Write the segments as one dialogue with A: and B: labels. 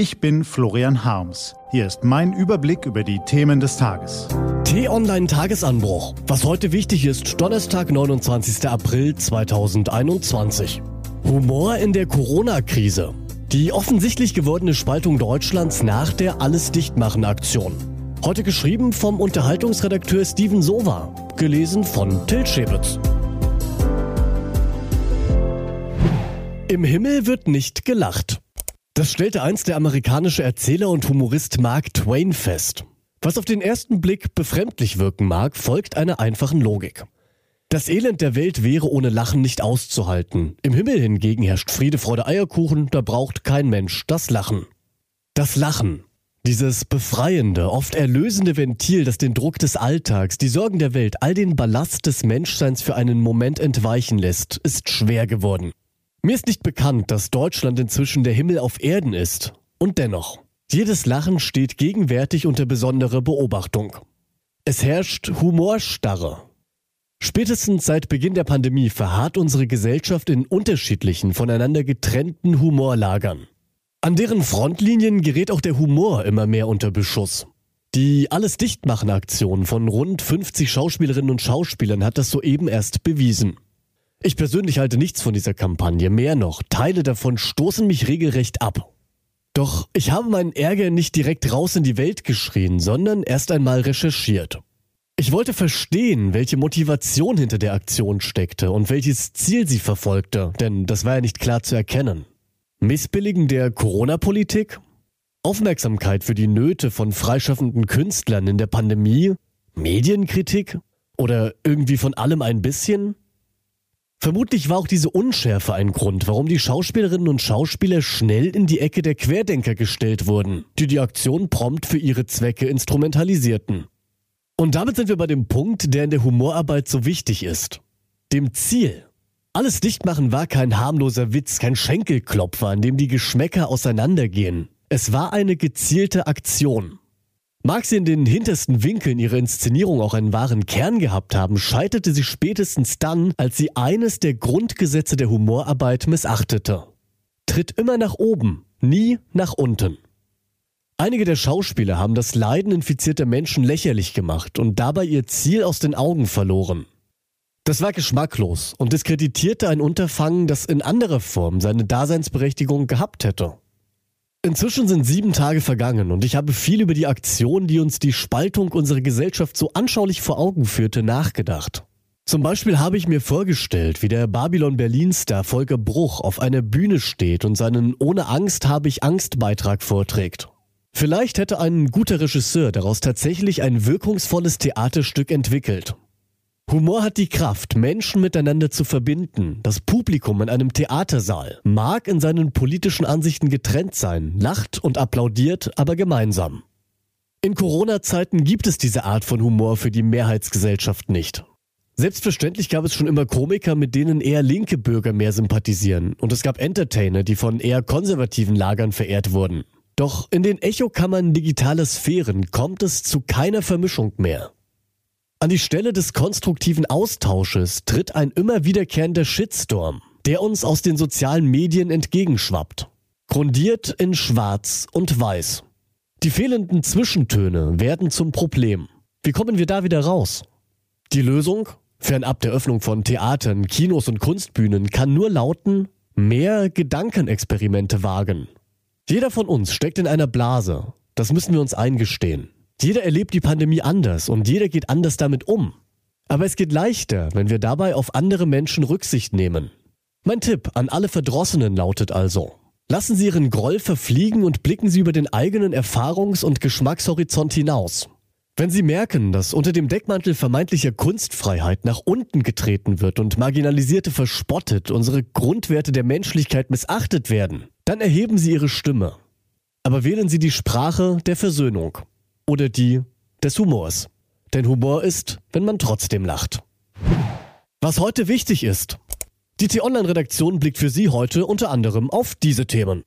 A: Ich bin Florian Harms. Hier ist mein Überblick über die Themen des Tages.
B: T-Online Tagesanbruch. Was heute wichtig ist, Donnerstag, 29. April 2021. Humor in der Corona-Krise. Die offensichtlich gewordene Spaltung Deutschlands nach der Alles-Dichtmachen-Aktion. Heute geschrieben vom Unterhaltungsredakteur Steven Sova. Gelesen von Till Schäbitz. Im Himmel wird nicht gelacht. Das stellte einst der amerikanische Erzähler und Humorist Mark Twain fest. Was auf den ersten Blick befremdlich wirken mag, folgt einer einfachen Logik. Das Elend der Welt wäre ohne Lachen nicht auszuhalten. Im Himmel hingegen herrscht Friede, Freude, Eierkuchen, da braucht kein Mensch das Lachen. Das Lachen. Dieses befreiende, oft erlösende Ventil, das den Druck des Alltags, die Sorgen der Welt, all den Ballast des Menschseins für einen Moment entweichen lässt, ist schwer geworden. Mir ist nicht bekannt, dass Deutschland inzwischen der Himmel auf Erden ist. Und dennoch, jedes Lachen steht gegenwärtig unter besonderer Beobachtung. Es herrscht Humorstarre. Spätestens seit Beginn der Pandemie verharrt unsere Gesellschaft in unterschiedlichen, voneinander getrennten Humorlagern. An deren Frontlinien gerät auch der Humor immer mehr unter Beschuss. Die Alles Dichtmachen Aktion von rund 50 Schauspielerinnen und Schauspielern hat das soeben erst bewiesen. Ich persönlich halte nichts von dieser Kampagne, mehr noch, Teile davon stoßen mich regelrecht ab. Doch ich habe meinen Ärger nicht direkt raus in die Welt geschrien, sondern erst einmal recherchiert. Ich wollte verstehen, welche Motivation hinter der Aktion steckte und welches Ziel sie verfolgte, denn das war ja nicht klar zu erkennen. Missbilligen der Corona-Politik? Aufmerksamkeit für die Nöte von freischaffenden Künstlern in der Pandemie? Medienkritik? Oder irgendwie von allem ein bisschen? Vermutlich war auch diese Unschärfe ein Grund, warum die Schauspielerinnen und Schauspieler schnell in die Ecke der Querdenker gestellt wurden, die die Aktion prompt für ihre Zwecke instrumentalisierten. Und damit sind wir bei dem Punkt, der in der Humorarbeit so wichtig ist. Dem Ziel. Alles Dichtmachen war kein harmloser Witz, kein Schenkelklopfer, an dem die Geschmäcker auseinandergehen. Es war eine gezielte Aktion. Mag sie in den hintersten Winkeln ihrer Inszenierung auch einen wahren Kern gehabt haben, scheiterte sie spätestens dann, als sie eines der Grundgesetze der Humorarbeit missachtete. Tritt immer nach oben, nie nach unten. Einige der Schauspieler haben das Leiden infizierter Menschen lächerlich gemacht und dabei ihr Ziel aus den Augen verloren. Das war geschmacklos und diskreditierte ein Unterfangen, das in anderer Form seine Daseinsberechtigung gehabt hätte. Inzwischen sind sieben Tage vergangen und ich habe viel über die Aktion, die uns die Spaltung unserer Gesellschaft so anschaulich vor Augen führte, nachgedacht. Zum Beispiel habe ich mir vorgestellt, wie der Babylon Berlin-Star Volker Bruch auf einer Bühne steht und seinen Ohne Angst habe ich Angst Beitrag vorträgt. Vielleicht hätte ein guter Regisseur daraus tatsächlich ein wirkungsvolles Theaterstück entwickelt. Humor hat die Kraft, Menschen miteinander zu verbinden. Das Publikum in einem Theatersaal mag in seinen politischen Ansichten getrennt sein, lacht und applaudiert, aber gemeinsam. In Corona-Zeiten gibt es diese Art von Humor für die Mehrheitsgesellschaft nicht. Selbstverständlich gab es schon immer Komiker, mit denen eher linke Bürger mehr sympathisieren, und es gab Entertainer, die von eher konservativen Lagern verehrt wurden. Doch in den Echokammern digitaler Sphären kommt es zu keiner Vermischung mehr. An die Stelle des konstruktiven Austausches tritt ein immer wiederkehrender Shitstorm, der uns aus den sozialen Medien entgegenschwappt. Grundiert in Schwarz und Weiß. Die fehlenden Zwischentöne werden zum Problem. Wie kommen wir da wieder raus? Die Lösung, fernab der Öffnung von Theatern, Kinos und Kunstbühnen, kann nur lauten, mehr Gedankenexperimente wagen. Jeder von uns steckt in einer Blase. Das müssen wir uns eingestehen. Jeder erlebt die Pandemie anders und jeder geht anders damit um. Aber es geht leichter, wenn wir dabei auf andere Menschen Rücksicht nehmen. Mein Tipp an alle Verdrossenen lautet also, lassen Sie Ihren Groll verfliegen und blicken Sie über den eigenen Erfahrungs- und Geschmackshorizont hinaus. Wenn Sie merken, dass unter dem Deckmantel vermeintlicher Kunstfreiheit nach unten getreten wird und Marginalisierte verspottet, unsere Grundwerte der Menschlichkeit missachtet werden, dann erheben Sie Ihre Stimme. Aber wählen Sie die Sprache der Versöhnung oder die des Humors. Denn Humor ist, wenn man trotzdem lacht. Was heute wichtig ist. Die T-Online-Redaktion blickt für Sie heute unter anderem auf diese Themen.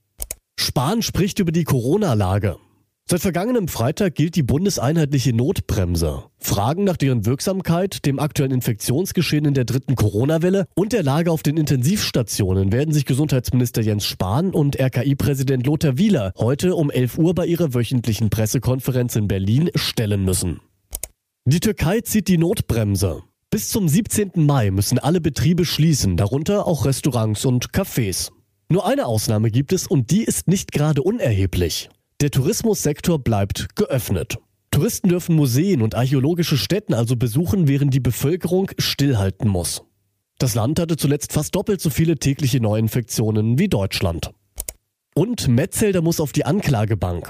B: Spahn spricht über die Corona-Lage. Seit vergangenem Freitag gilt die bundeseinheitliche Notbremse. Fragen nach deren Wirksamkeit, dem aktuellen Infektionsgeschehen in der dritten Corona-Welle und der Lage auf den Intensivstationen werden sich Gesundheitsminister Jens Spahn und RKI-Präsident Lothar Wieler heute um 11 Uhr bei ihrer wöchentlichen Pressekonferenz in Berlin stellen müssen. Die Türkei zieht die Notbremse. Bis zum 17. Mai müssen alle Betriebe schließen, darunter auch Restaurants und Cafés. Nur eine Ausnahme gibt es und die ist nicht gerade unerheblich. Der Tourismussektor bleibt geöffnet. Touristen dürfen Museen und archäologische Stätten also besuchen, während die Bevölkerung stillhalten muss. Das Land hatte zuletzt fast doppelt so viele tägliche Neuinfektionen wie Deutschland. Und Metzelder muss auf die Anklagebank.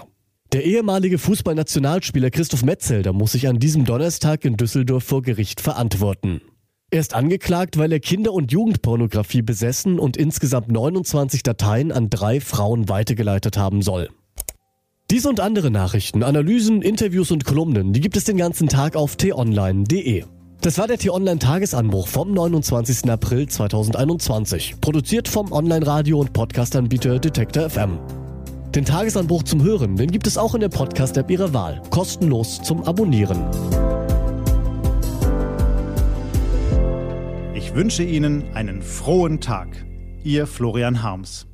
B: Der ehemalige Fußballnationalspieler Christoph Metzelder muss sich an diesem Donnerstag in Düsseldorf vor Gericht verantworten. Er ist angeklagt, weil er Kinder- und Jugendpornografie besessen und insgesamt 29 Dateien an drei Frauen weitergeleitet haben soll. Diese und andere Nachrichten, Analysen, Interviews und Kolumnen, die gibt es den ganzen Tag auf t-online.de. Das war der T-Online-Tagesanbruch vom 29. April 2021. Produziert vom Online-Radio- und Podcast-Anbieter Detektor FM. Den Tagesanbruch zum Hören, den gibt es auch in der Podcast-App Ihrer Wahl. Kostenlos zum Abonnieren.
A: Ich wünsche Ihnen einen frohen Tag. Ihr Florian Harms.